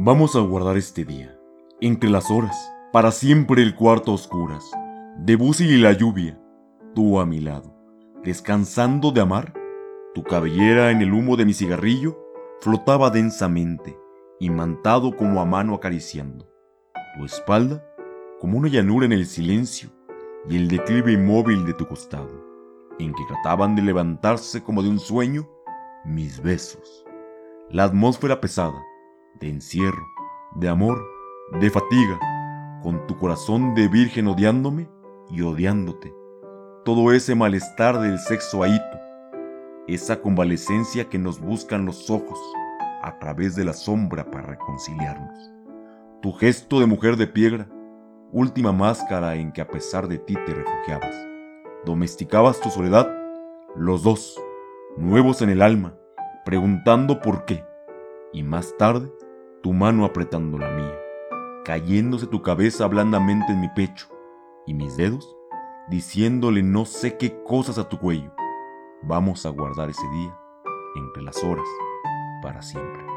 Vamos a guardar este día, entre las horas, para siempre el cuarto a oscuras, de buzi y la lluvia, tú a mi lado, descansando de amar, tu cabellera en el humo de mi cigarrillo flotaba densamente, imantado como a mano acariciando, tu espalda como una llanura en el silencio y el declive inmóvil de tu costado, en que trataban de levantarse como de un sueño mis besos. La atmósfera pesada, de encierro, de amor, de fatiga, con tu corazón de virgen odiándome y odiándote. Todo ese malestar del sexo ahito, esa convalecencia que nos buscan los ojos a través de la sombra para reconciliarnos. Tu gesto de mujer de piedra, última máscara en que a pesar de ti te refugiabas. Domesticabas tu soledad, los dos, nuevos en el alma, preguntando por qué, y más tarde tu mano apretando la mía, cayéndose tu cabeza blandamente en mi pecho, y mis dedos diciéndole no sé qué cosas a tu cuello. Vamos a guardar ese día entre las horas para siempre.